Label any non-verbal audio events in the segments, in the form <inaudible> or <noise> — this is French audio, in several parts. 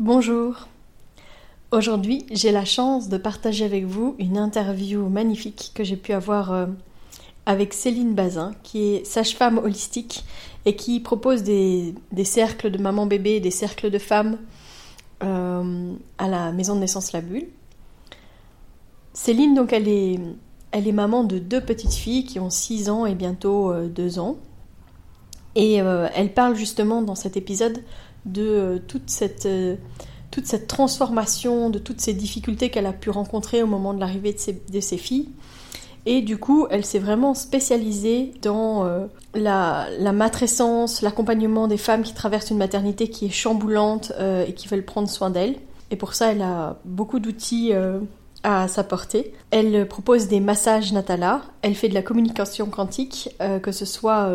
Bonjour. Aujourd'hui, j'ai la chance de partager avec vous une interview magnifique que j'ai pu avoir euh, avec Céline Bazin, qui est sage-femme holistique et qui propose des, cercles de maman-bébé, des cercles de femmes euh, à la maison de naissance La Bulle. Céline, donc, elle est, elle est maman de deux petites filles qui ont 6 ans et bientôt 2 euh, ans. Et elle parle justement dans cet épisode de toute cette toute cette transformation, de toutes ces difficultés qu'elle a pu rencontrer au moment de l'arrivée de ses, filles. Et du coup, elle s'est vraiment spécialisée dans euh, la, matrescence, l'accompagnement des femmes qui traversent une maternité qui est chamboulante euh, et qui veulent prendre soin d'elles. Et pour ça, elle a beaucoup d'outils euh, à sa portée. Elle propose des massages Natala, elle fait de la communication quantique, que ce soit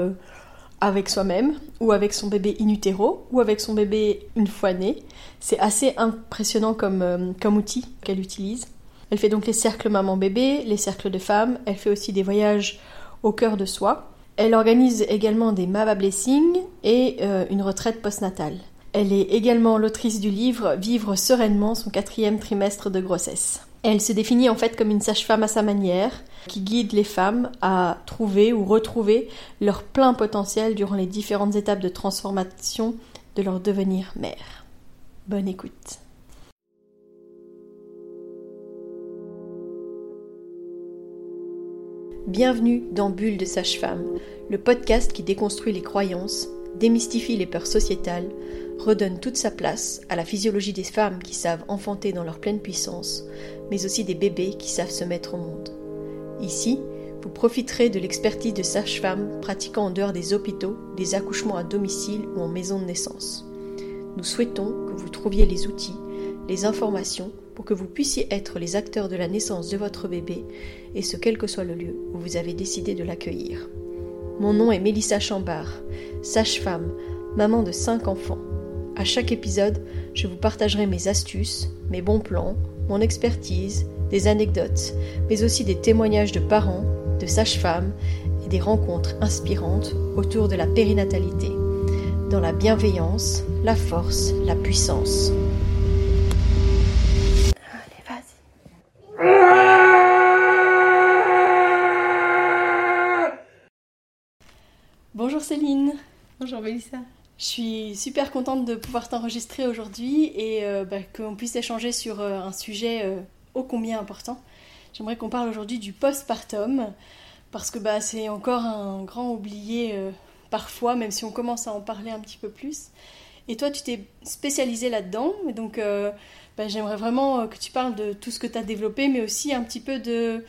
avec soi-même ou avec son bébé in utero ou avec son bébé une fois né. C'est assez impressionnant comme, euh, comme outil qu'elle utilise. Elle fait donc les cercles maman-bébé, les cercles de femmes, elle fait aussi des voyages au cœur de soi. Elle organise également des Mava Blessing et euh, une retraite postnatale. Elle est également l'autrice du livre Vivre sereinement son quatrième trimestre de grossesse. Elle se définit en fait comme une sage-femme à sa manière, qui guide les femmes à trouver ou retrouver leur plein potentiel durant les différentes étapes de transformation de leur devenir mère. Bonne écoute. Bienvenue dans Bulle de Sage-Femme, le podcast qui déconstruit les croyances, démystifie les peurs sociétales, redonne toute sa place à la physiologie des femmes qui savent enfanter dans leur pleine puissance, mais aussi des bébés qui savent se mettre au monde. Ici, vous profiterez de l'expertise de sages-femmes pratiquant en dehors des hôpitaux, des accouchements à domicile ou en maison de naissance. Nous souhaitons que vous trouviez les outils, les informations pour que vous puissiez être les acteurs de la naissance de votre bébé, et ce quel que soit le lieu où vous avez décidé de l'accueillir. Mon nom est Mélissa Chambard, sage-femme, maman de cinq enfants. À chaque épisode, je vous partagerai mes astuces, mes bons plans, mon expertise, des anecdotes, mais aussi des témoignages de parents, de sages-femmes et des rencontres inspirantes autour de la périnatalité, dans la bienveillance, la force, la puissance. Allez, vas-y. Bonjour Céline. Bonjour Mélissa. Je suis super contente de pouvoir t'enregistrer aujourd'hui et euh, bah, qu'on puisse échanger sur euh, un sujet euh, ô combien important. J'aimerais qu'on parle aujourd'hui du postpartum parce que bah, c'est encore un grand oublié parfois, même si on commence à en parler un petit peu plus. Et toi, tu t'es spécialisée là-dedans, donc bah, j'aimerais vraiment que tu parles de tout ce que tu as développé, mais aussi un petit peu de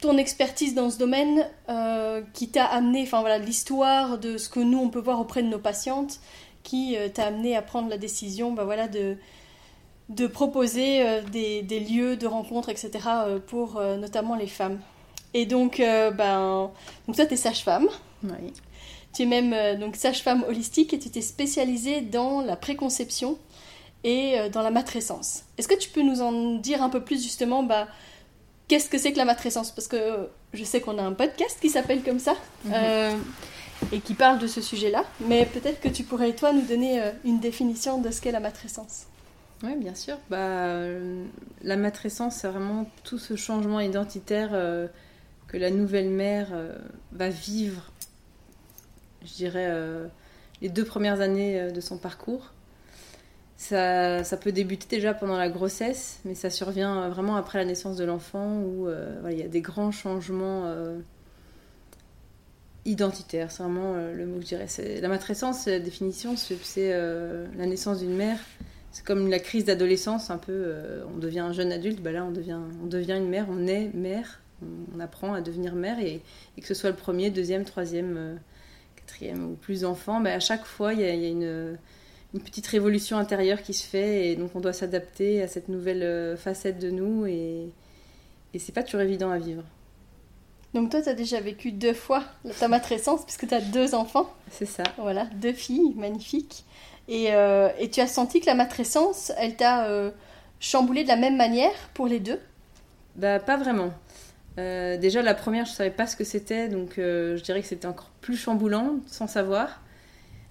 ton expertise dans ce domaine euh, qui t'a amené, enfin voilà, l'histoire de ce que nous on peut voir auprès de nos patientes, qui euh, t'a amené à prendre la décision, bah voilà, de de proposer euh, des, des, lieux de rencontre, etc. pour notamment les femmes. Et donc, ben, donc toi, tu es sage-femme. Oui. Tu es même donc sage-femme holistique et tu t'es spécialisée dans la préconception et dans la matrescence. Est-ce que tu peux nous en dire un peu plus justement bah, qu'est-ce que c'est que la matrescence? Parce que je sais qu'on a un podcast qui s'appelle comme ça mhm. euh, et qui parle de ce sujet-là, mais peut-être que tu pourrais, toi, nous donner euh, une définition de ce qu'est la matrescence. Oui, bien sûr. Bah, euh, la matrescence, c'est vraiment tout ce changement identitaire que la nouvelle mère va vivre, je dirais, les deux premières années de son parcours. Ça, peut débuter déjà pendant la grossesse, mais ça survient vraiment après la naissance de l'enfant où euh, il y a des grands changements euh, identitaires. C'est vraiment euh, le mot que je dirais. La matrescence, la définition, c'est la naissance d'une mère. C'est comme la crise d'adolescence, un peu. on devient un jeune adulte, bah là on devient, on devient une mère, on est mère, on, apprend à devenir mère, et, que ce soit le premier, deuxième, troisième, quatrième ou plus enfant, bah à chaque fois il y a une une petite révolution intérieure qui se fait et donc on doit s'adapter à cette nouvelle euh, facette de nous et, et c'est pas toujours évident à vivre. Donc toi, tu as déjà vécu deux fois ta matrescence puisque tu as deux enfants. C'est ça. Voilà, deux filles magnifiques. Et, euh, et tu as senti que la matrescence, elle t'a euh, chamboulé de la même manière pour les deux? Bah pas vraiment. déjà la première, je savais pas ce que c'était, donc je dirais que c'était encore plus chamboulant sans savoir.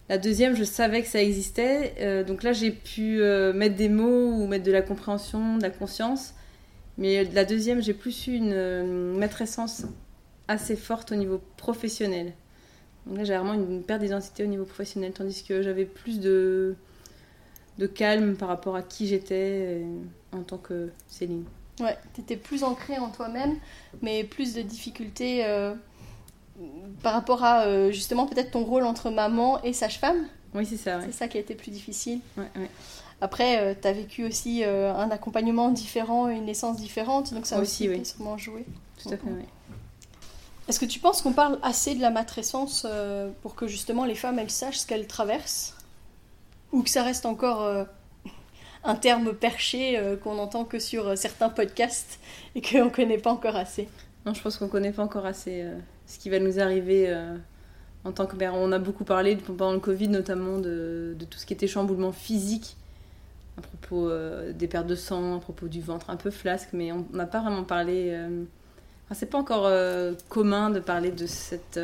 La deuxième, je savais que ça existait. euh, donc là, j'ai pu euh, mettre des mots ou mettre de la compréhension, de la conscience. Mais la deuxième, j'ai plus eu une, euh, matrescence assez forte au niveau professionnel. Donc là, j'ai vraiment une perte d'identité au niveau professionnel, tandis que j'avais plus de, de calme par rapport à qui j'étais en tant que Céline. Ouais, t'étais plus ancrée en toi-même, mais plus de difficultés par rapport à euh, justement peut-être ton rôle entre maman et sage-femme. Oui, c'est ça, ouais. C'est ça qui a été plus difficile. Ouais, ouais. Après, euh, t'as vécu aussi euh, un accompagnement différent, une naissance différente, donc ça a Aussi, oui. sûrement joué. Tout à fait, ouais. Est-ce que tu penses qu'on parle assez de la matrescence euh, pour que justement les femmes elles sachent ce qu'elles traversent? Ou que ça reste encore <laughs> un terme perché qu'on entend que sur certains podcasts et qu'on ne connaît pas encore assez? Non, je pense qu'on connaît pas encore assez ce qui va nous arriver euh, en tant que mère. On a beaucoup parlé pendant le Covid, notamment de, de tout ce qui était chamboulement physique, à propos euh, des pertes de sang, à propos du ventre un peu flasque, mais on n'a pas vraiment parlé. euh, enfin, c'est pas encore euh, commun de parler de cette,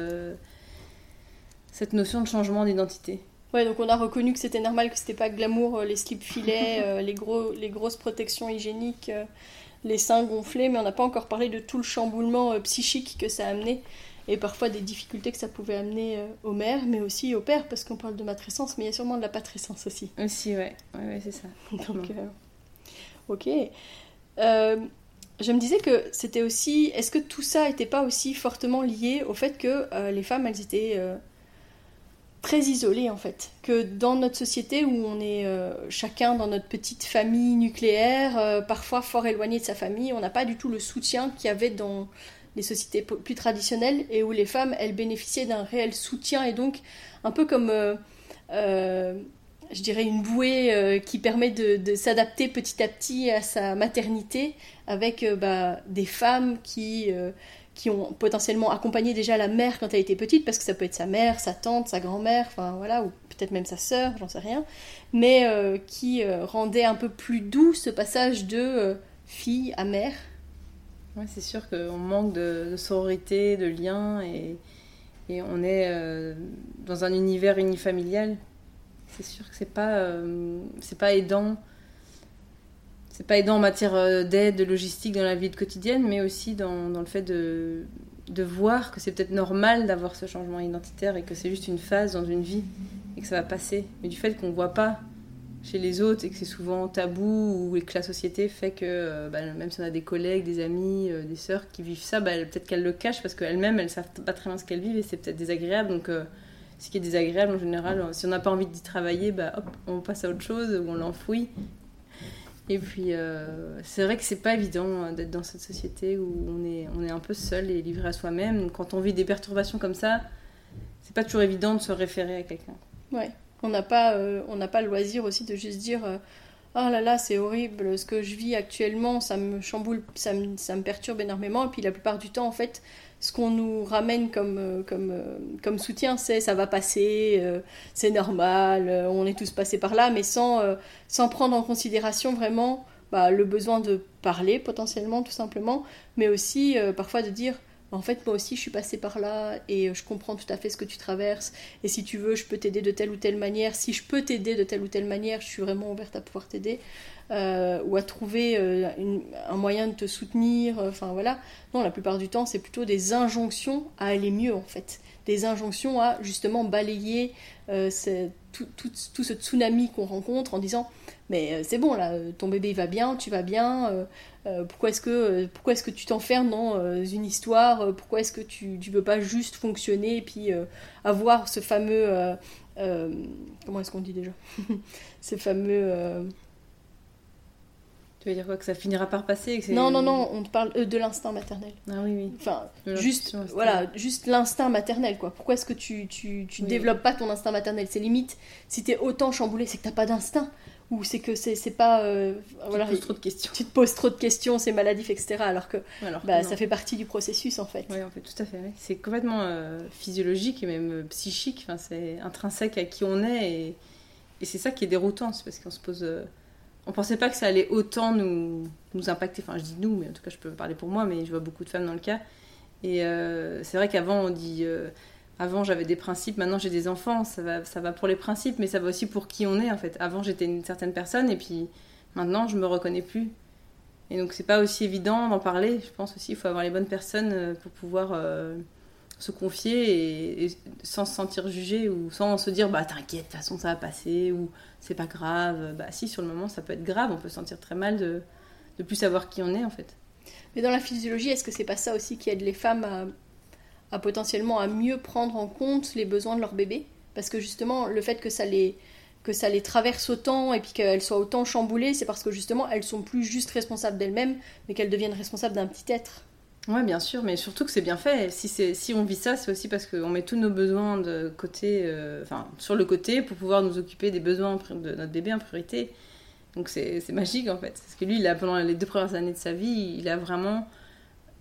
cette notion de changement d'identité. Ouais, donc on a reconnu que c'était normal, que c'était pas glamour, les slips filets, <laughs> les, gros, les grosses protections hygiéniques, les seins gonflés, mais on n'a pas encore parlé de tout le chamboulement euh, psychique que ça a amené et parfois des difficultés que ça pouvait amener euh, aux mères, mais aussi aux pères, parce qu'on parle de matrescence, mais il y a sûrement de la patrescence aussi. Aussi, ouais, ouais, ouais c'est ça. <laughs> Donc, euh, ok. Euh, je me disais que c'était aussi. Est-ce que tout ça n'était pas aussi fortement lié au fait que euh, les femmes, elles étaient très isolées en fait? Que dans notre société où on est euh, chacun dans notre petite famille nucléaire, euh, parfois fort éloigné de sa famille, on n'a pas du tout le soutien qu'il y avait dans les sociétés plus traditionnelles et où les femmes, elles bénéficiaient d'un réel soutien et donc un peu comme. euh, euh, je dirais une bouée euh, qui permet de, s'adapter petit à petit à sa maternité avec bah, des femmes qui, qui ont potentiellement accompagné déjà la mère quand elle était petite, parce que ça peut être sa mère, sa tante, sa grand-mère, enfin voilà, ou peut-être même sa sœur, j'en sais rien, mais qui rendait un peu plus doux ce passage de fille à mère. Ouais, c'est sûr qu'on manque de, sororité, de lien, et, on est euh, dans un univers unifamilial. C'est sûr que c'est pas, euh, c'est pas aidant. C'est pas aidant en matière euh, d'aide, de logistique dans la vie quotidienne, mais aussi dans, dans le fait de, de voir que c'est peut-être normal d'avoir ce changement identitaire et que c'est juste une phase dans une vie et que ça va passer. Mais du fait qu'on voit pas chez les autres et que c'est souvent tabou ou que la société fait que euh, bah, même si on a des collègues, des amis, euh, des sœurs qui vivent ça, bah, peut-être qu'elles le cachent parce qu'elles-mêmes elles savent pas très bien ce qu'elles vivent et c'est peut-être désagréable. Donc euh, ce qui est désagréable en général, si on n'a pas envie d'y travailler, bah, hop, on passe à autre chose ou on l'enfouit. Et puis c'est vrai que c'est pas évident euh, d'être dans cette société où on est, on est un peu seul et livré à soi-même. Quand on vit des perturbations comme ça, c'est pas toujours évident de se référer à quelqu'un. Ouais. On n'a pas, euh, pas le loisir aussi de juste dire euh, oh là là c'est horrible ce que je vis actuellement ça me chamboule ça me, ça me perturbe énormément. Et puis la plupart du temps en fait ce qu'on nous ramène comme euh, comme euh, comme soutien c'est ça va passer c'est normal on est tous passés par là mais sans sans prendre en considération vraiment bah, le besoin de parler potentiellement tout simplement mais aussi parfois de dire en fait, moi aussi, je suis passée par là et je comprends tout à fait ce que tu traverses. Et si tu veux, je peux t'aider de telle ou telle manière. Si je peux t'aider de telle ou telle manière, je suis vraiment ouverte à pouvoir t'aider. Euh, ou à trouver euh, un moyen de te soutenir. euh, Enfin voilà. Non, la plupart du temps, c'est plutôt des injonctions à aller mieux en fait. Des injonctions à justement balayer euh, tout, ce tsunami qu'on rencontre en disant mais c'est bon là, ton bébé il va bien, tu vas bien. pourquoi est-ce que pourquoi est-ce que tu t'enfermes dans une histoire Pourquoi est-ce que tu tu veux pas juste fonctionner et puis avoir ce fameux comment est-ce qu'on dit déjà? <laughs> Ce fameux Tu veux dire quoi Que ça finira par passer que non non non, on parle euh, de l'instinct maternel. Ah oui, oui. Enfin, juste, voilà, juste l'instinct maternel, quoi. Pourquoi est-ce que tu, tu, tu Oui. développes pas ton instinct maternel? C'est limite, si t'es autant chamboulé, c'est que t'as pas d'instinct. Ou c'est que c'est pas... euh, voilà, Tu te poses trop de questions. tu te poses trop de questions, c'est maladif, etc. Alors que Alors bah, ça fait partie du processus, en fait. Oui, en fait, tout à fait. ouais. C'est complètement euh, physiologique et même euh, psychique. Enfin, c'est intrinsèque à qui on est. Et, et c'est ça qui est déroutant. C'est parce qu'on se pose. On pensait pas que ça allait autant nous, nous impacter. Enfin, je dis nous, mais en tout cas, je peux parler pour moi, mais je vois beaucoup de femmes dans le cas. Et euh, c'est vrai qu'avant, on dit. euh, avant j'avais des principes, maintenant j'ai des enfants, ça va, ça va pour les principes, mais ça va aussi pour qui on est en fait. Avant j'étais une certaine personne et puis maintenant je me reconnais plus. Et donc c'est pas aussi évident d'en parler. Je pense aussi qu'il faut avoir les bonnes personnes euh, pour pouvoir se confier et, sans se sentir jugé ou sans se dire bah t'inquiète, de toute façon ça va passer ou c'est pas grave. Bah si sur le moment ça peut être grave, on peut se sentir très mal de, de plus savoir qui on est en fait. Mais dans la physiologie, est-ce que c'est pas ça aussi qui aide les femmes à, à, potentiellement à mieux prendre en compte les besoins de leur bébé? Parce que justement, le fait que ça les que ça les traverse autant et puis qu'elles soient autant chamboulées, c'est parce que justement elles sont plus juste responsables d'elles-mêmes, mais qu'elles deviennent responsables d'un petit être. Ouais, bien sûr, mais surtout que c'est bien fait. Si, si on vit ça, c'est aussi parce qu'on met tous nos besoins de côté, euh, enfin, sur le côté pour pouvoir nous occuper des besoins de notre bébé en priorité. Donc c'est magique en fait. Parce que lui, il a, pendant les deux premières années de sa vie, il a vraiment.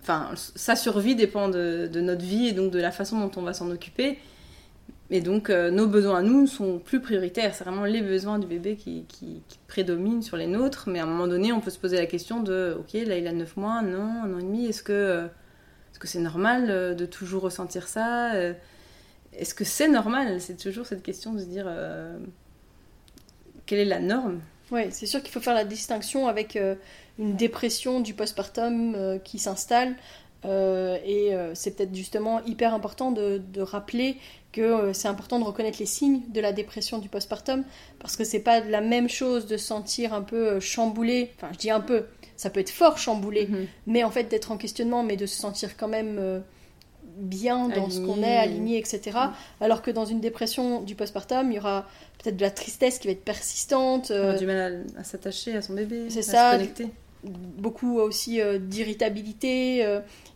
Enfin, sa survie dépend de notre vie et donc de la façon dont on va s'en occuper. Et donc, euh, nos besoins à nous sont plus prioritaires. C'est vraiment les besoins du bébé qui, prédominent sur les nôtres. Mais à un moment donné, on peut se poser la question de ok, là, il a 9 mois, non, un an et demi. Est-ce que que c'est normal euh, de toujours ressentir ça euh, Est-ce que c'est normal? C'est toujours cette question de se dire quelle est la norme? Oui, c'est sûr qu'il faut faire la distinction avec une dépression du postpartum qui s'installe. et c'est peut-être justement hyper important de rappeler que euh, c'est important de reconnaître les signes de la dépression du postpartum parce que c'est pas la même chose de se sentir un peu euh, chamboulé enfin je dis un peu ça peut être fort chamboulé mhm. mais en fait d'être en questionnement mais de se sentir quand même euh, bien dans ce qu'on est aligné etc mhm. alors que dans une dépression du postpartum il y aura peut-être de la tristesse qui va être persistante du mal à, s'attacher à son bébé c'est ça se connecter beaucoup aussi d'irritabilité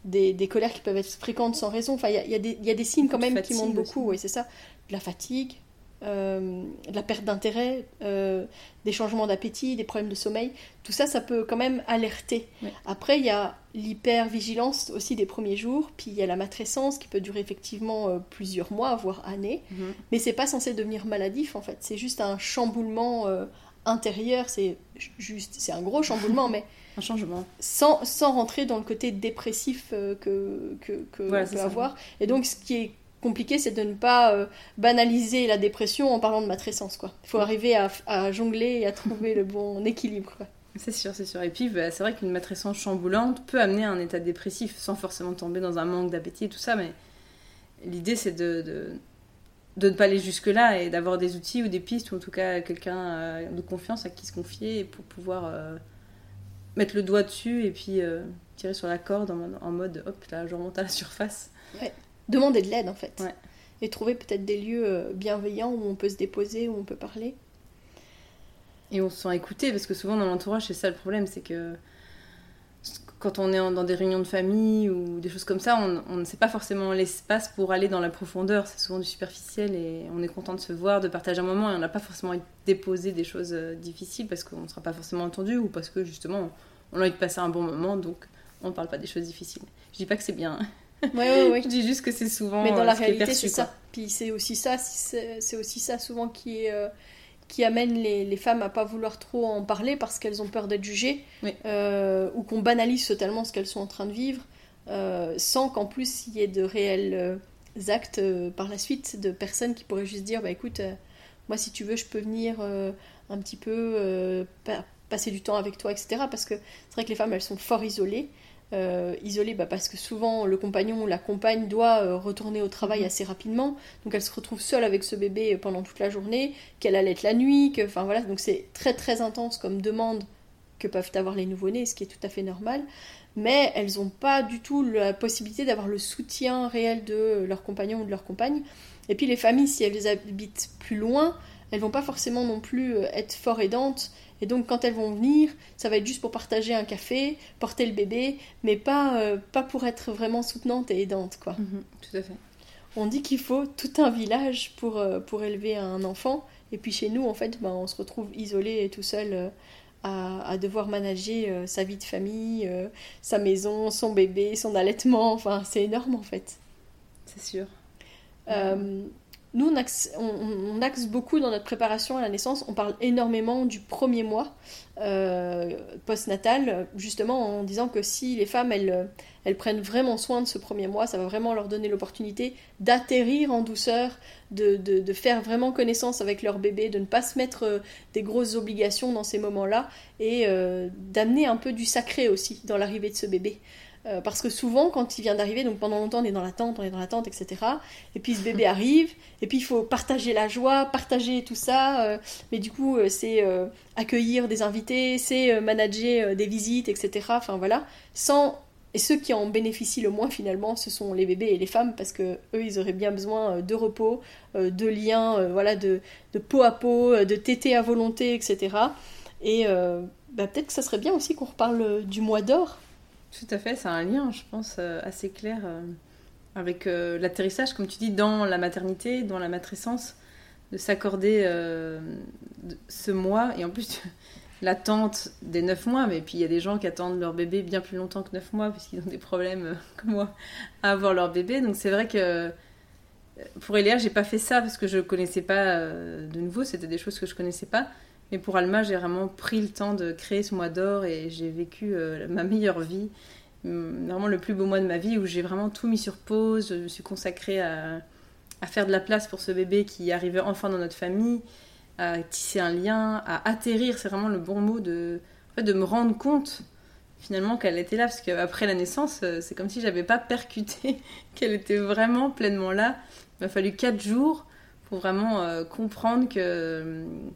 des, colères qui peuvent être fréquentes sans raison. Enfin, il y a, y a, des signes quand même qui montrent beaucoup, oui, c'est ça. De la fatigue, euh, de la perte d'intérêt, euh, des changements d'appétit, des problèmes de sommeil. Tout ça, ça peut quand même alerter. Après, il y a l'hypervigilance aussi des premiers jours, puis il y a la matrescence qui peut durer effectivement euh, plusieurs mois, voire années. Mhm. Mais c'est pas censé devenir maladif en fait. C'est juste un chamboulement intérieur. C'est juste, c'est un gros chamboulement, mais <laughs> changement. Sans, sans rentrer dans le côté dépressif euh, que, que, que peut avoir. Et donc, ce qui est compliqué, c'est de ne pas euh, banaliser la dépression en parlant de matrescence. Quoi. Il faut arriver à, à, jongler et à trouver le bon <laughs> équilibre. C'est sûr, c'est sûr. Et puis, bah, c'est vrai qu'une matrescence chamboulante peut amener à un état dépressif sans forcément tomber dans un manque d'appétit et tout ça. Mais l'idée, c'est de, de, de, ne pas aller jusque-là et d'avoir des outils ou des pistes ou en tout cas quelqu'un euh, de confiance à qui se confier pour pouvoir mettre le doigt dessus et puis euh, tirer sur la corde en, mode hop, là, je remonte à la <laughs> surface. Ouais. Demander de l'aide en fait. Et trouver peut-être des lieux euh, bienveillants où on peut se déposer, où on peut parler. Et on se sent écouté parce que souvent dans l'entourage, c'est ça le problème, c'est que quand on est dans des réunions de famille ou des choses comme ça, on ne sait pas forcément l'espace pour aller dans la profondeur. C'est souvent du superficiel et on est content de se voir, de partager un moment et on n'a pas forcément envie de déposer des choses euh, difficiles parce qu'on ne sera pas forcément entendu ou parce que justement on a envie de passer un bon moment donc on ne parle pas des choses difficiles. Je dis pas que c'est bien. Ouais, ouais, ouais. <laughs> Je dis juste que c'est souvent. Mais dans la réalité, c'est ça. Puis c'est aussi ça, c'est aussi ça souvent qui est. Euh, qui amène les, les, femmes à pas vouloir trop en parler parce qu'elles ont peur d'être jugées euh, ou qu'on banalise totalement ce qu'elles sont en train de vivre euh, sans qu'en plus il y ait de réels euh, actes par la suite de personnes qui pourraient juste dire bah écoute moi si tu veux je peux venir un petit peu passer du temps avec toi etc parce que c'est vrai que les femmes elles sont fort isolées euh, isolée bah, parce que souvent le compagnon ou la compagne doit euh, retourner au travail mhm. assez rapidement, donc elle se retrouve seule avec ce bébé euh, pendant toute la journée, qu'elle allait la nuit, que, enfin voilà, donc c'est très très intense comme demande que peuvent avoir les nouveau-nés, ce qui est tout à fait normal, mais elles n'ont pas du tout la possibilité d'avoir le soutien réel de leur compagnon ou de leur compagne. Et puis les familles, si elles habitent plus loin, elles vont pas forcément non plus être fort aidantes et donc quand elles vont venir, ça va être juste pour partager un café, porter le bébé, mais pas, euh, pas pour être vraiment soutenante et aidante. Quoi. Mhm, tout à fait. On dit qu'il faut tout un village pour, euh, pour élever un enfant. Et puis chez nous, en fait, ben, on se retrouve isolé et tout seul euh, à, à, devoir manager sa vie de famille, sa maison, son bébé, son allaitement. Enfin, c'est énorme en fait. C'est sûr. Nous, on axe, beaucoup dans notre préparation à la naissance, on parle énormément du premier mois euh, postnatal, justement en disant que si les femmes, elles, prennent vraiment soin de ce premier mois, ça va vraiment leur donner l'opportunité d'atterrir en douceur, de, faire vraiment connaissance avec leur bébé, de ne pas se mettre euh, des grosses obligations dans ces moments-là, et euh, d'amener un peu du sacré aussi dans l'arrivée de ce bébé. Euh, parce que souvent, quand il vient d'arriver, donc pendant longtemps, on est dans l'attente, on est dans l'attente, etc. Et puis ce bébé <laughs> arrive, et puis il faut partager la joie, partager tout ça. Euh, mais du coup, euh, c'est accueillir des invités, c'est manager des visites, etc. Enfin voilà. Sans et ceux qui en bénéficient le moins finalement, ce sont les bébés et les femmes parce que eux, ils auraient bien besoin de repos, de liens, voilà, de, de, peau à peau, de tétés à volonté, etc. Et bah, peut-être que ça serait bien aussi qu'on reparle du mois d'or tout à fait, c'est un lien, je pense, euh, assez clair euh, avec euh, l'atterrissage, comme tu dis, dans la maternité, dans la matrescence, de s'accorder ce mois, et en plus <laughs> l'attente des 9 mois, mais puis il y a des gens qui attendent leur bébé bien plus longtemps que 9 mois, puisqu'ils ont des problèmes, <laughs> comme moi, à avoir leur bébé. Donc c'est vrai que pour Eléa, j'ai pas fait ça parce que je connaissais pas de nouveau, c'était des choses que je connaissais pas. Mais pour Alma, j'ai vraiment pris le temps de créer ce mois d'or et j'ai vécu euh, ma meilleure vie. Hum, vraiment le plus beau mois de ma vie où j'ai vraiment tout mis sur pause. Je me suis consacrée à, faire de la place pour ce bébé qui arrivait enfin dans notre famille, à tisser un lien, à atterrir. C'est vraiment le bon mot de, de me rendre compte finalement qu'elle était là. Parce qu'après la naissance, euh, c'est comme si j'avais pas percuté <laughs> qu'elle était vraiment pleinement là. Il m'a fallu quatre jours pour vraiment euh, comprendre que hum,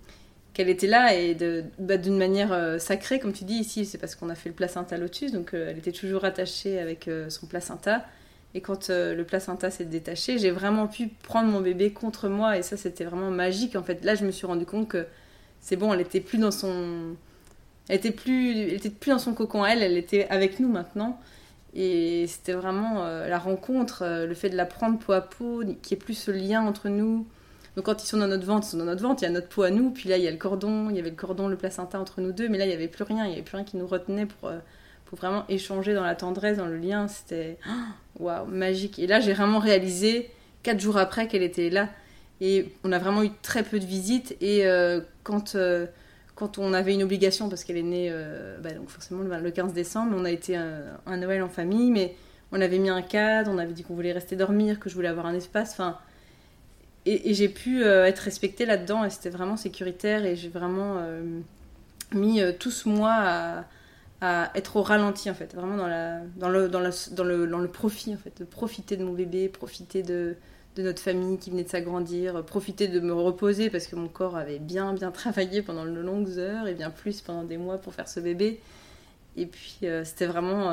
qu'elle était là et bah, d'une manière euh, sacrée, comme tu dis ici, c'est parce qu'on a fait le placenta lotus, donc euh, elle était toujours attachée avec euh, son placenta. Et quand le placenta s'est détaché, j'ai vraiment pu prendre mon bébé contre moi et ça c'était vraiment magique. En fait, là je me suis rendu compte que c'est bon, elle était plus dans son, elle était plus, elle était plus dans son cocon elle, elle était avec nous maintenant. Et c'était vraiment la rencontre, le fait de la prendre peau à peau, qu'il n'y ait plus ce lien entre nous. Donc quand ils sont dans notre ventre, ils sont dans notre ventre, il y a notre peau à nous, puis là il y a le cordon, il y avait le cordon, le placenta entre nous deux, mais là il n'y avait plus rien, il n'y avait plus rien qui nous retenait pour, euh, pour vraiment échanger dans la tendresse, dans le lien, c'était <gasps> waouh, magique. Et là j'ai vraiment réalisé, quatre jours après, qu'elle était là. Et on a vraiment eu très peu de visites, et euh, quand, euh, quand on avait une obligation, parce qu'elle est née, bah, donc forcément le 15 décembre, on a été un, un Noël en famille, mais on avait mis un cadre, on avait dit qu'on voulait rester dormir, que je voulais avoir un espace, enfin et, j'ai pu euh, être respectée là-dedans et c'était vraiment sécuritaire et j'ai vraiment euh, mis euh, tout ce mois à, être au ralenti en fait, vraiment dans, la, dans, le, dans, dans, le, dans le profit en fait, de profiter de mon bébé, profiter de, de notre famille qui venait de s'agrandir, profiter de me reposer parce que mon corps avait bien bien <laughs> travaillé pendant de longues heures et bien plus pendant des mois pour faire ce bébé. Et puis c'était vraiment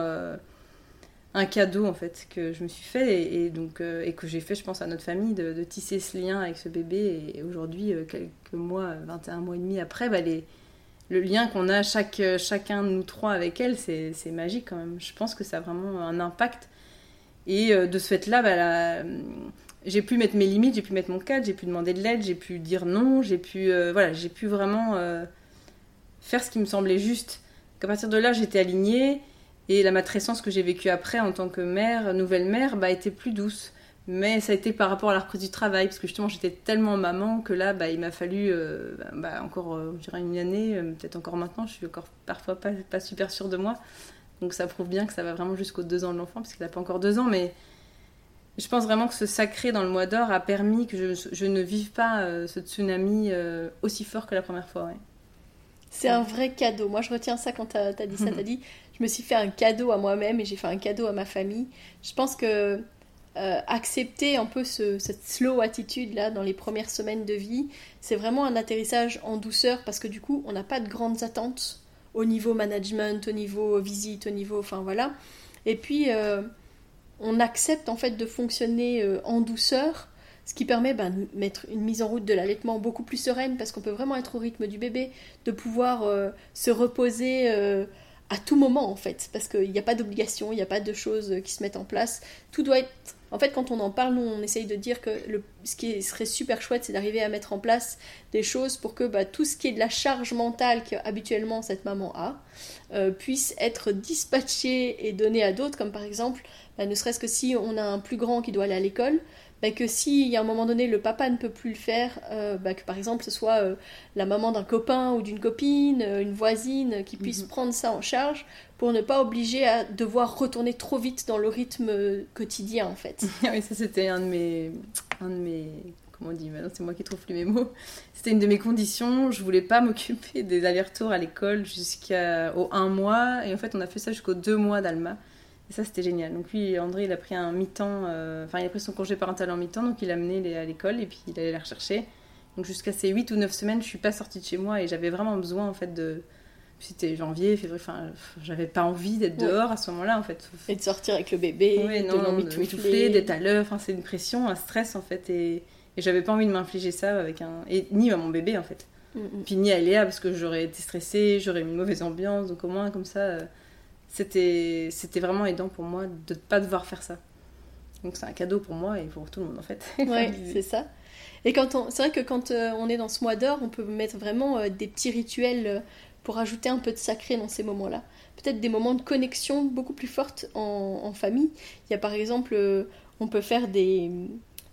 un cadeau en fait que je me suis fait et, donc euh, et que j'ai fait je pense à notre famille de, tisser ce lien avec ce bébé et, aujourd'hui euh, quelques mois 21 mois et demi après bah, les, le lien qu'on a chaque, chacun de nous trois avec elle c'est magique quand même. Je pense que ça a vraiment un impact. Et euh, de ce fait là bah, j'ai pu mettre mes limites j'ai pu mettre mon cadre j'ai pu demander de l'aide j'ai pu dire non j'ai pu voilà j'ai pu vraiment faire ce qui me semblait juste. Qu'à partir de là j'étais alignée et la matrescence que j'ai vécue après en tant que mère, nouvelle mère, bah, était plus douce. Mais ça a été par rapport à la reprise du travail, parce que justement j'étais tellement maman que là, bah, il m'a fallu euh, bah, encore, euh, je dirais, une année, euh, peut-être encore maintenant, je suis encore parfois pas, pas, super sûre de moi. Donc ça prouve bien que ça va vraiment jusqu'aux deux ans de l'enfant, parce qu'il n'a pas encore deux ans, mais je pense vraiment que ce sacré dans le mois d'or a permis que je, je, ne vive pas ce tsunami aussi fort que la première fois. C'est un vrai cadeau. Moi, je retiens ça quand tu as, dit ça. <laughs> Tu as dit, je me suis fait un cadeau à moi-même et j'ai fait un cadeau à ma famille. Je pense que euh, accepter un peu cette slow attitude là dans les premières semaines de vie, c'est vraiment un atterrissage en douceur parce que du coup, on n'a pas de grandes attentes au niveau management, au niveau visite, au niveau, enfin voilà. Et puis, euh, on accepte en fait de fonctionner euh, en douceur ce qui permet ben, de mettre une mise en route de l'allaitement beaucoup plus sereine parce qu'on peut vraiment être au rythme du bébé, de pouvoir se reposer à tout moment en fait, parce qu'il n'y a pas d'obligation, il n'y a pas de choses qui se mettent en place. Tout doit être... En fait, quand on en parle, nous, on essaye de dire que le... ce qui serait super chouette, c'est d'arriver à mettre en place des choses pour que bah, tout ce qui est de la charge mentale qu'habituellement cette maman a euh, puisse être dispatché et donné à d'autres, comme par exemple, bah, ne serait-ce que si on a un plus grand qui doit aller à l'école, bah, que si à un moment donné le papa ne peut plus le faire, bah, que par exemple ce soit la maman d'un copain ou d'une copine, une voisine qui puisse mhm. prendre ça en charge pour ne pas obliger à devoir retourner trop vite dans le rythme quotidien en fait. <laughs> oui, ça c'était un de mes, un de mes comment on dit maintenant c'est moi qui trouve plus mes mots c'était une de mes conditions je voulais pas m'occuper des allers-retours à l'école jusqu'au un mois et en fait on a fait ça jusqu'aux deux mois d'Alma et ça c'était génial donc lui André il a pris un mi-temps euh, enfin il a pris son congé parental en mi-temps donc il a amené à l'école et puis il allait la rechercher donc jusqu'à ces 8 ou 9 semaines je suis pas sortie de chez moi et j'avais vraiment besoin en fait de c'était janvier, février, enfin, j'avais pas envie d'être dehors à ce moment-là, en fait. Et de sortir avec le bébé, de d'être à l'heure, enfin, c'est une pression, un stress, en fait, et, et j'avais pas envie de m'infliger ça avec un. Et ni à mon bébé, en fait. Mm, mm. Puis ni à Léa, parce que j'aurais été stressée, j'aurais une mauvaise ambiance, donc au moins, comme ça, euh, c'était c'était vraiment aidant pour moi de ne pas devoir faire ça. Donc c'est un cadeau pour moi et pour tout le monde, en fait. <laughs> Ouais, c'est ça. Et quand on... c'est vrai que quand euh, on est dans ce mois d'or, on peut mettre vraiment euh, des petits rituels pour ajouter un peu de sacré dans ces moments-là. Peut-être des moments de connexion beaucoup plus fortes en, famille. Il y a par exemple, on peut faire des,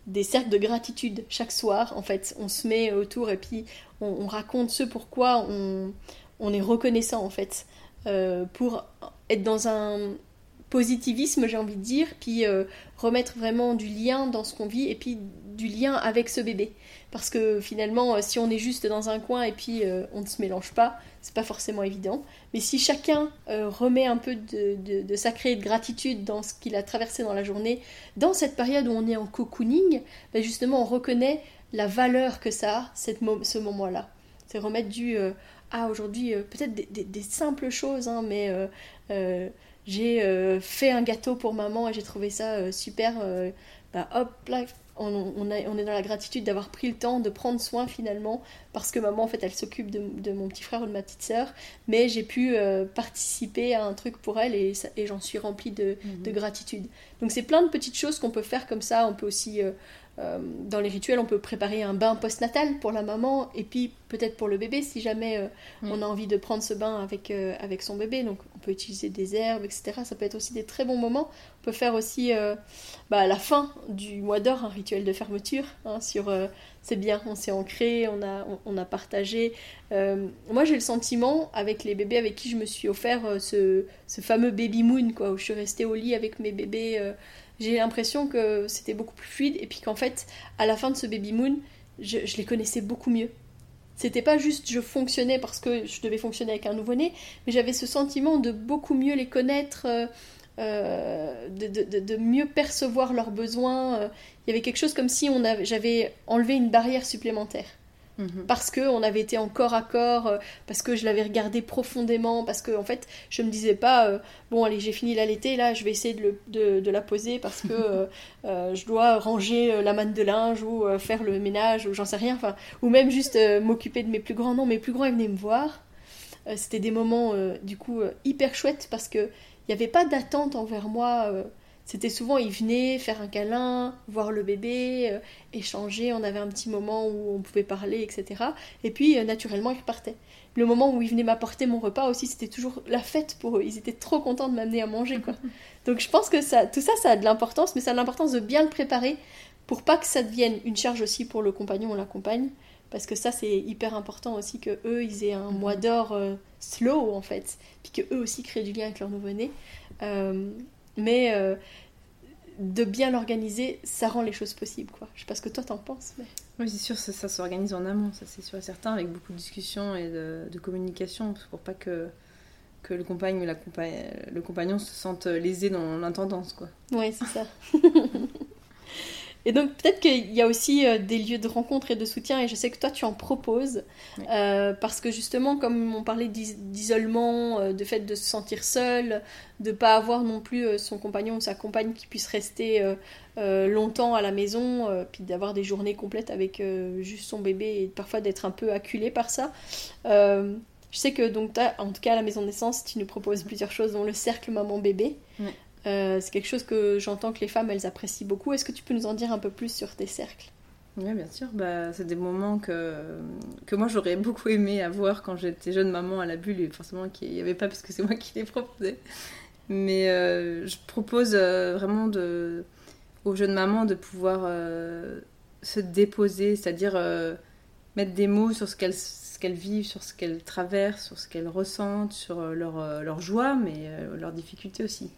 des cercles de gratitude chaque soir. En fait, on se met autour et puis on, raconte ce pourquoi on, on, est reconnaissant en fait. Euh, pour être dans un positivisme, j'ai envie de dire, puis euh, remettre vraiment du lien dans ce qu'on vit et puis du lien avec ce bébé. Parce que finalement, euh, si on est juste dans un coin et puis on ne se mélange pas, c'est pas forcément évident. Mais si chacun euh, remet un peu de, de, sacré et de gratitude dans ce qu'il a traversé dans la journée, dans cette période où on est en cocooning, ben justement on reconnaît la valeur que ça a, ce moment-là. C'est remettre du euh, ah aujourd'hui euh, peut-être des, simples choses, hein, mais j'ai fait un gâteau pour maman et j'ai trouvé ça super. Bah, hop là, on, est dans la gratitude d'avoir pris le temps de prendre soin finalement, parce que maman en fait elle s'occupe de, mon petit frère ou de ma petite sœur, mais j'ai pu euh, participer à un truc pour elle et, j'en suis remplie de, mhm. gratitude. Donc c'est plein de petites choses qu'on peut faire comme ça, on peut aussi euh, euh, dans les rituels, on peut préparer un bain post-natal pour la maman et puis peut-être pour le bébé si jamais euh, mm. on a envie de prendre ce bain avec, euh, avec son bébé. Donc on peut utiliser des herbes, etc. Ça peut être aussi des très bons moments. On peut faire aussi bah, à la fin du mois d'or un rituel de fermeture hein, sur c'est bien, on s'est ancré, on a, on, a partagé. moi j'ai le sentiment avec les bébés avec qui je me suis offert ce, ce fameux baby moon quoi, où je suis restée au lit avec mes bébés j'ai l'impression que c'était beaucoup plus fluide et puis qu'en fait, à la fin de ce baby moon, je, les connaissais beaucoup mieux. C'était pas juste je fonctionnais parce que je devais fonctionner avec un nouveau-né, mais j'avais ce sentiment de beaucoup mieux les connaître, euh, euh, de, mieux percevoir leurs besoins. Euh. Il y avait quelque chose comme si j'avais enlevé une barrière supplémentaire. Mhm. Parce que on avait été en corps à corps, euh, parce que je l'avais regardé profondément, parce que en fait, je me disais pas, euh, bon allez, j'ai fini l'allaiter, là, je vais essayer de, la poser parce que <laughs> euh, je dois ranger la manne de linge ou faire le ménage ou j'en sais rien, enfin, ou même juste m'occuper de mes plus grands. Non, mes plus grands, ils venaient me voir. C'était des moments du coup hyper chouettes parce que il n'y avait pas d'attente envers moi c'était souvent, ils venaient faire un câlin, voir le bébé, euh, échanger, on avait un petit moment où on pouvait parler, etc. Et puis, euh, naturellement, ils repartaient. Le moment où ils venaient m'apporter mon repas aussi, c'était toujours la fête pour eux. Ils étaient trop contents de m'amener à manger, quoi. <laughs> Donc je pense que ça, tout ça, ça a de l'importance, mais ça a de l'importance de bien le préparer pour pas que ça devienne une charge aussi pour le compagnon ou la compagne. Parce que ça, c'est hyper important aussi que eux, ils aient un mois d'or euh, slow, en fait. Puis que eux aussi créent du lien avec leur nouveau-né. Mais euh, de bien l'organiser, ça rend les choses possibles. Quoi. Je sais pas ce que toi t'en penses. Mais... Oui, c'est sûr, ça, ça s'organise en amont, ça c'est sûr et certain, avec beaucoup de discussions et de, communication, pour pas que, que le, compagne, la le compagnon se sente lésé dans l'intendance. quoi. Oui, c'est ça. <laughs> Et donc peut-être qu'il y a aussi euh, des lieux de rencontre et de soutien, et je sais que toi tu en proposes, euh, parce que justement, comme on parlait d'isolement, euh, de fait de se sentir seul, de pas avoir non plus son compagnon ou sa compagne qui puisse rester longtemps à la maison, puis d'avoir des journées complètes avec juste son bébé, et parfois d'être un peu acculé par ça. je sais que donc en tout cas à la maison de naissance, tu nous proposes plusieurs choses, dont le cercle maman-bébé. Euh, c'est quelque chose que j'entends que les femmes, elles apprécient beaucoup. Est-ce que tu peux nous en dire un peu plus sur tes cercles? Oui, bien sûr. Bah, c'est des moments que, que moi, j'aurais beaucoup aimé avoir quand j'étais jeune maman à la bulle. Et forcément, qu'il n'y avait pas parce que c'est moi qui les proposais. Mais euh, je propose euh, vraiment aux jeunes mamans de pouvoir se déposer, c'est-à-dire mettre des mots sur ce qu'elles ce qu'elles vivent, sur ce qu'elles traversent, sur ce qu'elles ressentent, sur leur, leur joie, mais leurs difficultés aussi.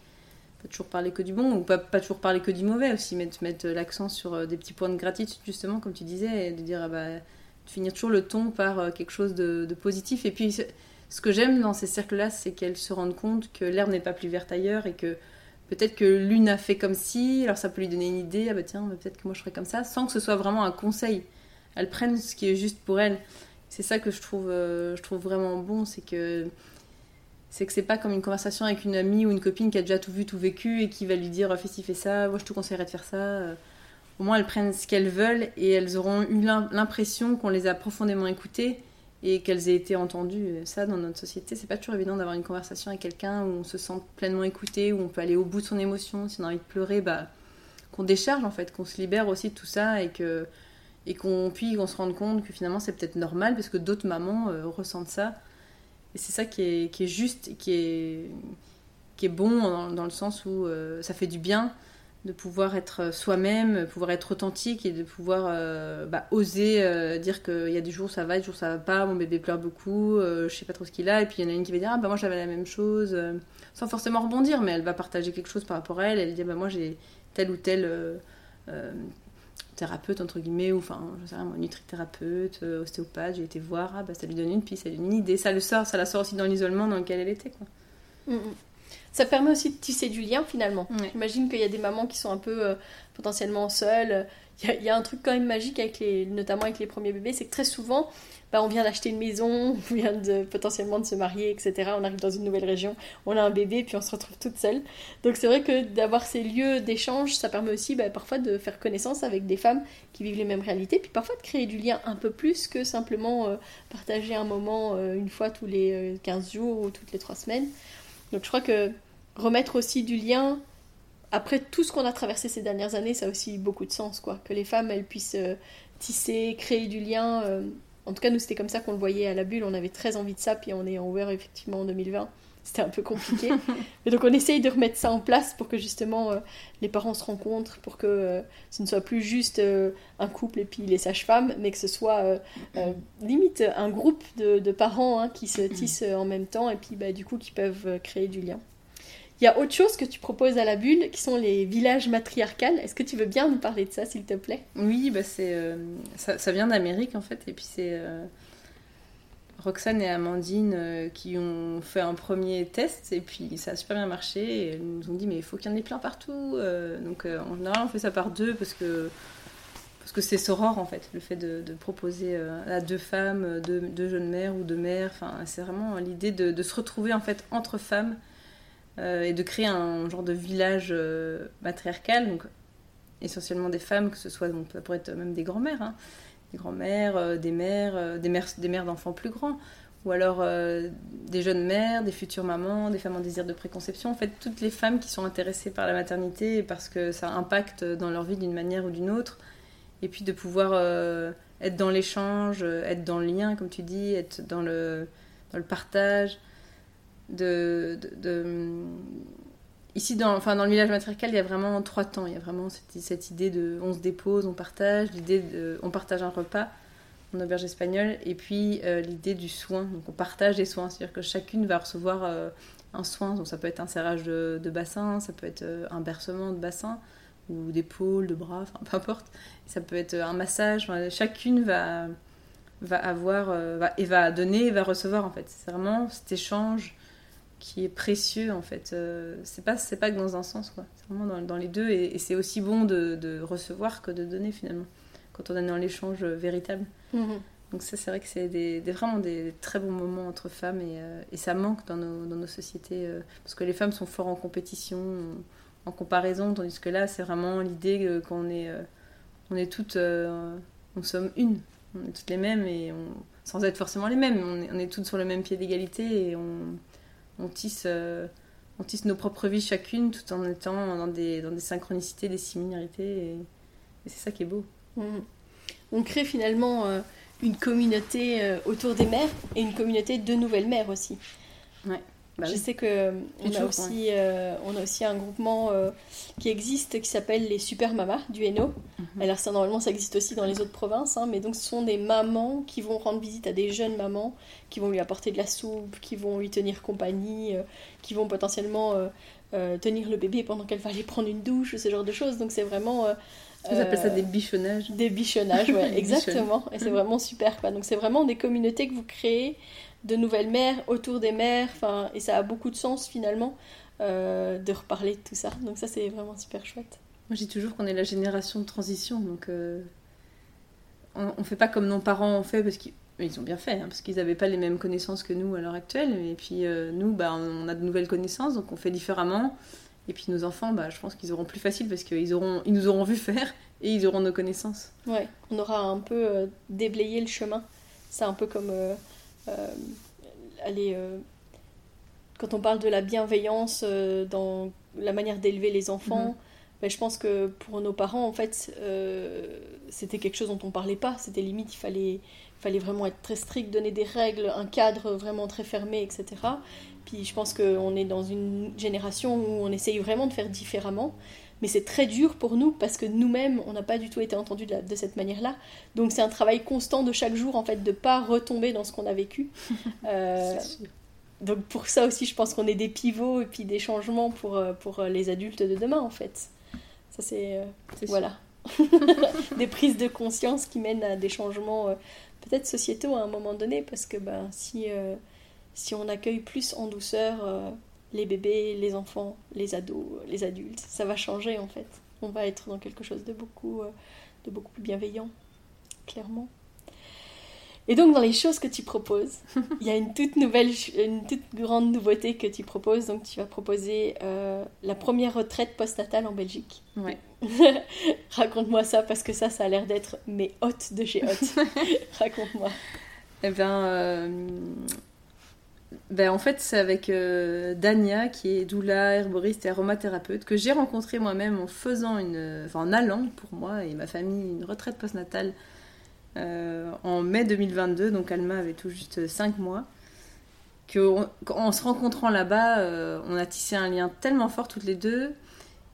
Pas toujours parler que du bon, ou pas, toujours parler que du mauvais aussi, mettre, mettre l'accent sur des petits points de gratitude, justement, comme tu disais, et de dire, ah bah, de finir toujours le ton par quelque chose de, positif. Et puis, ce que j'aime dans ces cercles-là, c'est qu'elles se rendent compte que l'herbe n'est pas plus verte ailleurs et que peut-être que l'une a fait comme si, alors ça peut lui donner une idée, ah bah tiens, bah peut-être que moi je ferais comme ça, sans que ce soit vraiment un conseil. Elles prennent ce qui est juste pour elles. C'est ça que je trouve, euh, je trouve vraiment bon, c'est que c'est que c'est pas comme une conversation avec une amie ou une copine qui a déjà tout vu, tout vécu et qui va lui dire fais ci, fais ça, moi je te conseillerais de faire ça. Au moins elles prennent ce qu'elles veulent et elles auront eu l'impression qu'on les a profondément écoutées et qu'elles aient été entendues. Ça, dans notre société, c'est pas toujours évident d'avoir une conversation avec quelqu'un où on se sent pleinement écouté, où on peut aller au bout de son émotion. Si on a envie de pleurer, bah, qu'on décharge en fait, qu'on se libère aussi de tout ça et que et qu'on puis qu'on se rende compte que finalement c'est peut-être normal parce que d'autres mamans euh, ressentent ça. Et c'est ça qui est, juste, qui est, qui est bon dans, le sens où euh, ça fait du bien de pouvoir être soi-même, pouvoir être authentique et de pouvoir euh, bah, oser euh, dire qu'il y a des jours ça va, des jours ça va pas, mon bébé pleure beaucoup, euh, je sais pas trop ce qu'il a, et puis il y en a une qui va dire ah bah moi j'avais la même chose, sans forcément rebondir, mais elle va partager quelque chose par rapport à elle, elle dit bah moi j'ai tel ou tel thérapeute entre guillemets, ou enfin je sais rien, nutrithérapeute, ostéopathe, j'ai été voir, ah bah ça lui donne une piste, ça lui donne une idée, ça le sort, ça la sort aussi dans l'isolement dans lequel elle était quoi. Mm, mm. Ça permet aussi de tisser du lien finalement. J'imagine qu'il y a des mamans qui sont un peu euh, potentiellement seules. Il y, a, un truc quand même magique, avec les, notamment avec les premiers bébés, c'est que très souvent, bah, on vient d'acheter une maison, <laughs> on vient de, potentiellement de se marier, etc. On arrive dans une nouvelle région, on a un bébé, puis on se retrouve toute seule. Donc c'est vrai que d'avoir ces lieux d'échange, ça permet aussi bah, parfois de faire connaissance avec des femmes qui vivent les mêmes réalités, puis parfois de créer du lien un peu plus que simplement euh, partager un moment euh, une fois tous les 15 jours ou toutes les 3 semaines. Donc je crois que remettre aussi du lien, après tout ce qu'on a traversé ces dernières années, ça a aussi beaucoup de sens, quoi. Que les femmes, elles puissent euh, tisser, créer du lien. Euh, en tout cas, nous, c'était comme ça qu'on le voyait à la bulle. On avait très envie de ça, puis on est ouvert effectivement en 2020. C'était un peu compliqué. <laughs> Et donc, on essaye de remettre ça en place pour que justement euh, les parents se rencontrent, pour que ce ne soit plus juste un couple et puis les sages-femmes, mais que ce soit limite un groupe de, parents hein, qui se tissent en même temps et puis bah, du coup qui peuvent créer du lien. Il y a autre chose que tu proposes à la bulle, qui sont les villages matriarcales. Est-ce que tu veux bien nous parler de ça, s'il te plaît? Oui, bah c'est, euh, ça, vient d'Amérique, en fait. Et puis c'est euh, Roxane et Amandine euh, qui ont fait un premier test. Et puis ça a super bien marché. Et elles nous ont dit, mais il faut qu'il y en ait plein partout. donc en général, on fait ça par deux parce que parce que c'est soror en fait, le fait de, proposer à deux femmes, deux, jeunes mères ou deux mères. Enfin, c'est vraiment l'idée de, de, se retrouver en fait entre femmes euh, et de créer un genre de village euh, matriarcal, donc essentiellement des femmes, que ce soit, donc, ça être même des grands-mères, hein. des grands-mères, euh, des mères, des mères, des mères d'enfants plus grands, ou alors des jeunes mères, des futures mamans, des femmes en désir de préconception, en fait toutes les femmes qui sont intéressées par la maternité parce que ça impacte dans leur vie d'une manière ou d'une autre, et puis de pouvoir être dans l'échange, être dans le lien, comme tu dis, être dans le, dans le partage ici dans, enfin, dans le village matriarcal il y a vraiment trois temps. Il y a vraiment cette, idée de on se dépose on partage l'idée on partage un repas en auberge espagnole et puis euh, l'idée du soin. Donc on partage des soins. C'est à dire que chacune va recevoir euh, un soin. Donc ça peut être un serrage de, bassin ça peut être euh, un bercement de bassin ou d'épaule de bras peu importe. Ça peut être un massage. Chacune va avoir et va donner et va recevoir en fait. C'est vraiment cet échange qui est précieux en fait. Euh, c'est pas c'est pas que dans un sens quoi. C'est vraiment dans, dans, les deux et, c'est aussi bon de, de, recevoir que de donner finalement quand on est dans l'échange véritable. Mhm. Donc ça c'est vrai que c'est des, vraiment des très bons moments entre femmes et, euh, et ça manque dans nos, dans nos sociétés euh, parce que les femmes sont fortes en compétition, en, comparaison, tandis que là c'est vraiment l'idée qu'on est on est toutes on sommes une, on est toutes les mêmes et sans être forcément les mêmes, on est, on est toutes sur le même pied d'égalité et on on tisse, euh, on tisse nos propres vies chacune tout en étant dans des, dans des synchronicités, des similarités. Et, c'est ça qui est beau. Mmh. On crée finalement euh, une communauté euh, autour des mères et une communauté de nouvelles mères aussi. Ouais. Bah je sais que on a, aussi, euh, on a aussi un groupement euh, qui existe qui s'appelle les Super Mamas du Hainaut. Mhm. Alors ça, normalement, ça existe aussi dans les autres provinces, hein, mais donc ce sont des mamans qui vont rendre visite à des jeunes mamans, qui vont lui apporter de la soupe, qui vont lui tenir compagnie, euh, qui vont potentiellement tenir le bébé pendant qu'elle va aller prendre une douche, ce genre de choses. Donc c'est vraiment... Vous appelez ça des bichonnages Des bichonnages, ouais, <laughs> exactement. Et c'est vraiment super. Quoi. Donc c'est vraiment des communautés que vous créez de nouvelles mères autour des mères, enfin, et ça a beaucoup de sens finalement euh, de reparler de tout ça. Donc ça c'est vraiment super chouette. Moi je dis toujours qu'on est la génération de transition, donc euh, on, on fait pas comme nos parents ont fait parce qu'ils ils ont bien fait, hein, parce qu'ils n'avaient pas les mêmes connaissances que nous à l'heure actuelle. Et puis euh, nous, bah, on a de nouvelles connaissances, donc on fait différemment. Et puis nos enfants, bah, je pense qu'ils auront plus facile parce qu'ils auront, ils nous auront vu faire <laughs> et ils auront nos connaissances. Ouais, on aura un peu déblayé le chemin. C'est un peu comme euh, aller, euh, quand on parle de la bienveillance euh, dans la manière d'élever les enfants, mhm. ben, je pense que pour nos parents, en fait, c'était quelque chose dont on parlait pas. C'était limite, il fallait, fallait vraiment être très strict, donner des règles, un cadre vraiment très fermé, etc. Puis je pense qu'on est dans une génération où on essaye vraiment de faire différemment mais c'est très dur pour nous parce que nous-mêmes, on n'a pas du tout été entendus de, de cette manière-là. Donc c'est un travail constant de chaque jour, en fait, de pas retomber dans ce qu'on a vécu. <laughs> Euh, donc pour ça aussi, je pense qu'on est des pivots et puis des changements pour, euh, pour les adultes de demain, en fait. Ça c'est... Euh, voilà. <laughs> des prises de conscience qui mènent à des changements peut-être sociétaux à un moment donné, parce que ben, si, si on accueille plus en douceur les bébés, les enfants, les ados, les adultes. Ça va changer en fait. On va être dans quelque chose de beaucoup, euh, de beaucoup plus bienveillant, clairement. Et donc dans les choses que tu proposes, <laughs> il y a une toute nouvelle, une toute grande nouveauté que tu proposes. Donc tu vas proposer euh, la première retraite postnatale en Belgique. Ouais. <laughs> Raconte-moi ça parce que ça, ça a l'air d'être mes hôtes de chez hôtes. <laughs> Raconte-moi. Eh bien, euh, ben, en fait, c'est avec euh, Dania, qui est doula, herboriste et aromathérapeute, que j'ai rencontré moi-même en faisant enfin, en allant pour moi et ma famille une retraite postnatale euh, en mai 2022. Donc Alma avait tout juste 5 mois. Que, en se rencontrant là-bas, euh, on a tissé un lien tellement fort toutes les deux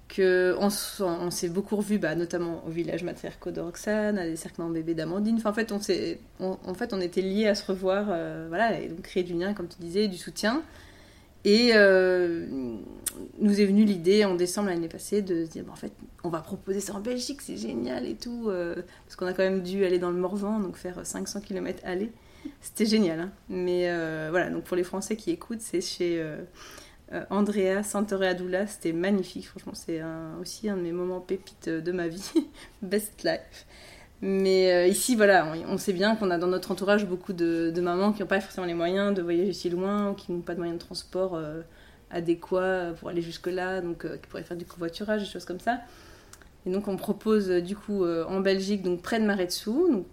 que on, s'est beaucoup revus, bah, notamment au village matriarcat de Roxane, à des cercles en bébé d'Amandine. En fait, on, était liés à se revoir, euh, voilà, et donc créer du lien, comme tu disais, du soutien. Et euh, nous est venue l'idée en décembre l'année passée de se dire, bah, en fait, on va proposer ça en Belgique, c'est génial et tout, euh, parce qu'on a quand même dû aller dans le Morvan, donc faire 500 km aller. C'était génial, hein. mais voilà, donc pour les Français qui écoutent, c'est chez Andrea Santoreadula, c'était magnifique, franchement, c'est aussi un de mes moments pépites de ma vie, <laughs> best life. Mais euh, ici, voilà, on, sait bien qu'on a dans notre entourage beaucoup de, mamans qui n'ont pas forcément les moyens de voyager si loin, qui n'ont pas de moyens de transport euh, adéquats pour aller jusque-là, donc qui pourraient faire du covoiturage, des choses comme ça. Et donc on propose du coup en Belgique, donc près de Maretsou, donc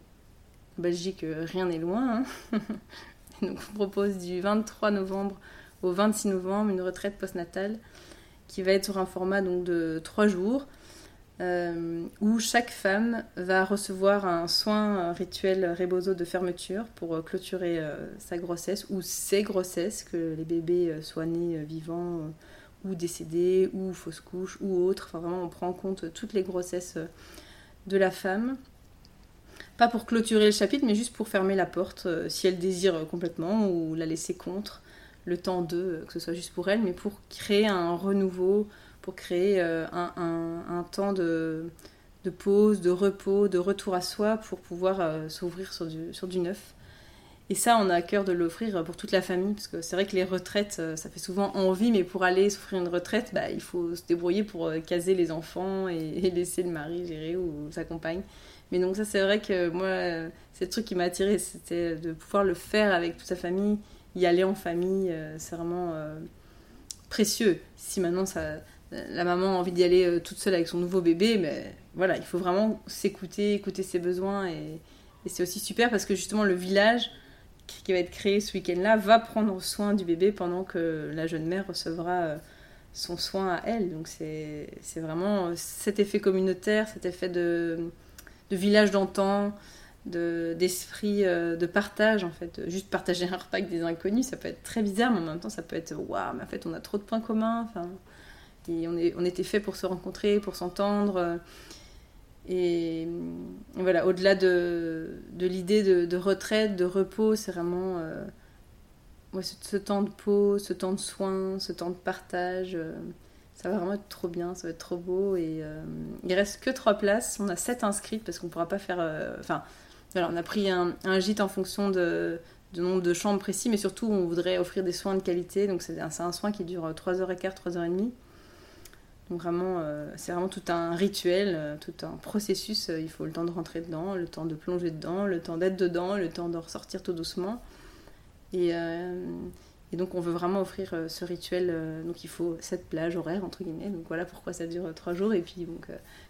en Belgique rien n'est loin, hein. <laughs> donc on propose du 23 novembre au 26 novembre, une retraite postnatale qui va être sur un format de trois jours. Euh, où chaque femme va recevoir un soin rituel rebozo de fermeture pour euh, clôturer euh, sa grossesse ou ses grossesses, que les bébés soient nés vivants ou décédés ou fausses couches ou autres. Enfin, vraiment, on prend en compte toutes les grossesses de la femme. Pas pour clôturer le chapitre, mais juste pour fermer la porte si elle désire complètement ou la laisser contre le temps d'eux, que ce soit juste pour elle, mais pour créer un renouveau, pour créer euh, un, temps de, pause, de repos, de retour à soi, pour pouvoir euh, s'ouvrir sur du, sur du neuf. Et ça, on a à cœur de l'offrir pour toute la famille, parce que c'est vrai que les retraites, euh, ça fait souvent envie, mais pour aller s'offrir une retraite, bah, il faut se débrouiller pour caser les enfants et, laisser le mari gérer ou sa compagne. Mais donc ça, c'est vrai que moi, c'est le truc qui m'a attiré, c'était de pouvoir le faire avec toute sa famille, y aller en famille, euh, c'est vraiment euh, précieux. Si maintenant ça, la maman a envie d'y aller euh, toute seule avec son nouveau bébé, mais voilà, il faut vraiment s'écouter, écouter ses besoins et, c'est aussi super parce que justement le village qui va être créé ce week-end-là va prendre soin du bébé pendant que la jeune mère recevra son soin à elle. Donc c'est vraiment cet effet communautaire, cet effet de, de village d'antan, d'esprit de, de, partage en fait juste partager un repas avec des inconnus ça peut être très bizarre mais en même temps ça peut être waouh mais en fait on a trop de points communs enfin et on, est, on était fait pour se rencontrer pour s'entendre et, voilà au-delà de, de l'idée de, retraite de repos c'est vraiment ouais, ce, temps de pause ce temps de soins ce temps de partage ça va vraiment être trop bien, ça va être trop beau. Et euh, il reste que trois places. On a sept inscrites parce qu'on pourra pas faire. Euh, enfin, on a pris un, gîte en fonction de, de, nombre de chambres précis, mais surtout on voudrait offrir des soins de qualité. Donc c'est un, soin qui dure 3h15, 3h30. Donc vraiment, euh, c'est vraiment tout un rituel, tout un processus. Il faut le temps de rentrer dedans, le temps de plonger dedans, le temps d'être dedans, le temps de ressortir tout doucement. Et, donc on veut vraiment offrir euh, ce rituel. Euh, donc il faut cette plage horaire entre guillemets. Donc voilà pourquoi ça dure euh, trois jours. Et puis donc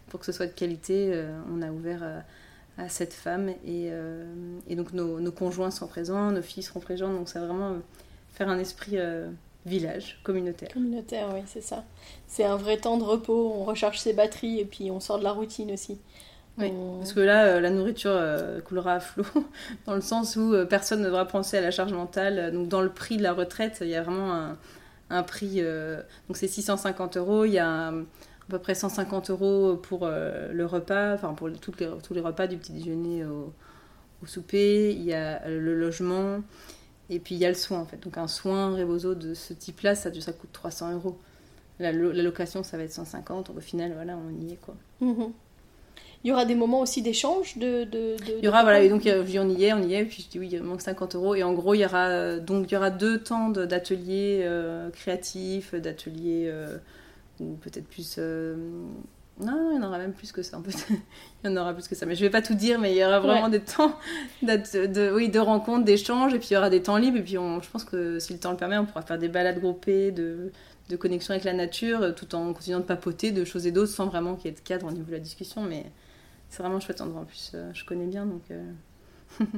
pour que ce soit de qualité, on a ouvert à cette femme et, et donc nos, nos, conjoints sont présents, nos filles seront présentes. Donc c'est vraiment faire un esprit village communautaire. Communautaire, oui, c'est ça. C'est un vrai temps de repos. On recharge ses batteries et puis on sort de la routine aussi. Oui, parce que là, euh, la nourriture euh, coulera à flot, <laughs> dans le sens où euh, personne ne devra penser à la charge mentale. Donc, dans le prix de la retraite, il y a vraiment un, un prix. donc, c'est 650 euros. Il y a à peu près 150 euros pour le repas, enfin, pour toutes les, tous les repas du petit déjeuner au, au, souper. Il y a le logement. Et puis, il y a le soin, en fait. Donc, un soin Rebozo de ce type-là, ça, ça coûte 300 euros. La, la, location, ça va être 150. Donc, au final, voilà, on y est, quoi. Mmh. Il y aura des moments aussi d'échange de, de, de, Il y aura, voilà, et donc on y est, on y est, puis je dis oui, il manque 50 euros. Et en gros, il y aura, donc, il y aura deux temps d'ateliers euh, créatifs, d'ateliers, euh, peut-être plus. Euh, non, il y en aura même plus que ça. <laughs> il y en aura plus que ça. Mais je vais pas tout dire, mais il y aura vraiment ouais. des temps <laughs> de, oui, de rencontres, d'échanges, et puis il y aura des temps libres. Et puis on, je pense que si le temps le permet, on pourra faire des balades groupées, de, de connexion avec la nature, tout en continuant de papoter de choses et d'autres, sans vraiment qu'il y ait de cadre au niveau de la discussion. Mais c'est vraiment chouette endroit. En plus, euh, je connais bien, donc, euh... <laughs> donc,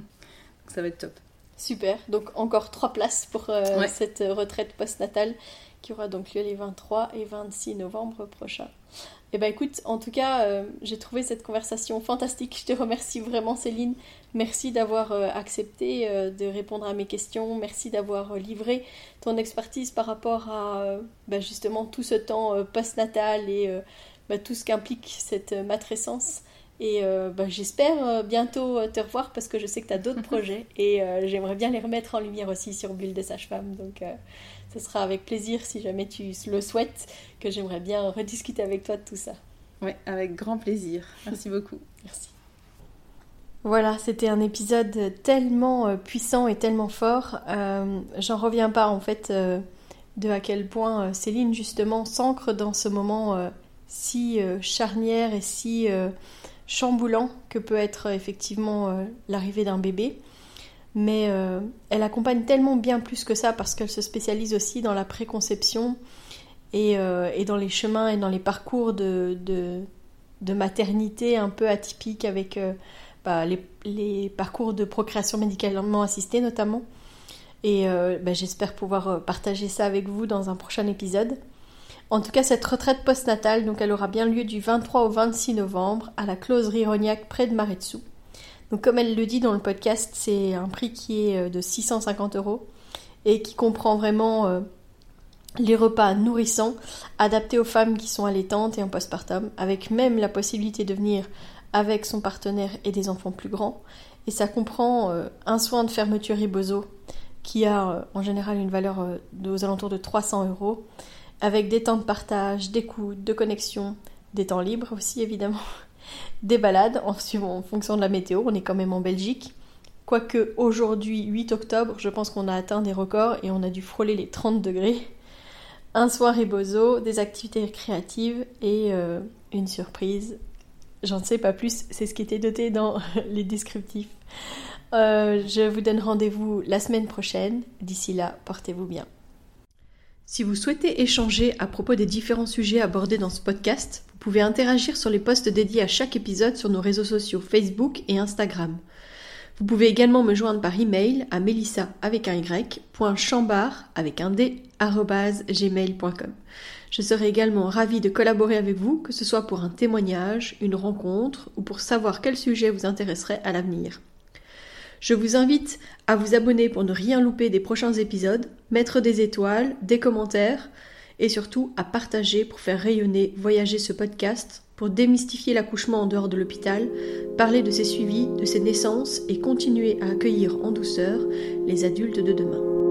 ça va être top. Super. Donc encore trois places pour euh, ouais. cette retraite postnatale qui aura donc lieu les 23 et 26 novembre prochains. Et eh ben écoute, en tout cas, euh, j'ai trouvé cette conversation fantastique. Je te remercie vraiment, Céline. Merci d'avoir euh, accepté euh, de répondre à mes questions. Merci d'avoir livré ton expertise par rapport à bah, justement tout ce temps postnatal et bah, tout ce qu'implique cette matrescence. Et bah, j'espère bientôt te revoir parce que je sais que tu as d'autres <laughs> projets et j'aimerais bien les remettre en lumière aussi sur Bulle de Sage-Femme. Donc ce sera avec plaisir, si jamais tu le souhaites, que j'aimerais bien rediscuter avec toi de tout ça. Oui, avec grand plaisir. Merci beaucoup. Merci. Voilà, c'était un épisode tellement euh, puissant et tellement fort. Euh, J'en reviens pas en fait euh, de à quel point Céline justement s'ancre dans ce moment euh, si charnière et si chamboulant que peut être effectivement l'arrivée d'un bébé mais euh, elle accompagne tellement bien plus que ça parce qu'elle se spécialise aussi dans la préconception et, euh, dans les chemins et dans les parcours de, maternité un peu atypiques avec euh, bah, les, parcours de procréation médicalement assistée notamment. Et bah, j'espère pouvoir partager ça avec vous dans un prochain épisode. En tout cas, cette retraite postnatale, donc elle aura bien lieu du 23 au 26 novembre à la closerie Rognac près de Maretsu. Donc comme elle le dit dans le podcast, c'est un prix qui est euh, de 650 euros et qui comprend vraiment euh, les repas nourrissants adaptés aux femmes qui sont allaitantes et en postpartum, avec même la possibilité de venir avec son partenaire et des enfants plus grands. Et ça comprend euh, un soin de fermeture riboso qui a en général une valeur aux alentours de 300 euros, avec des temps de partage, d'écoute, de connexion, des temps libres aussi évidemment, des balades en, fonction de la météo. On est quand même en Belgique. Quoique aujourd'hui, 8 octobre, je pense qu'on a atteint des records et on a dû frôler les 30 degrés. Un soir ribozo, des activités créatives et euh, une surprise. J'en sais pas plus, c'est ce qui était noté dans <laughs> les descriptifs. Euh, je vous donne rendez-vous la semaine prochaine. D'ici là, portez-vous bien. Si vous souhaitez échanger à propos des différents sujets abordés dans ce podcast, pouvez interagir sur les posts dédiés à chaque épisode sur nos réseaux sociaux Facebook et Instagram. Vous pouvez également me joindre par email à melissa avec un y, avec un d, gmail.com. Je serai également ravie de collaborer avec vous, que ce soit pour un témoignage, une rencontre ou pour savoir quel sujet vous intéresserait à l'avenir. Je vous invite à vous abonner pour ne rien louper des prochains épisodes, mettre des étoiles, des commentaires et surtout à partager pour faire rayonner, voyager ce podcast, pour démystifier l'accouchement en dehors de l'hôpital, parler de ses suivis, de ses naissances et continuer à accueillir en douceur les adultes de demain.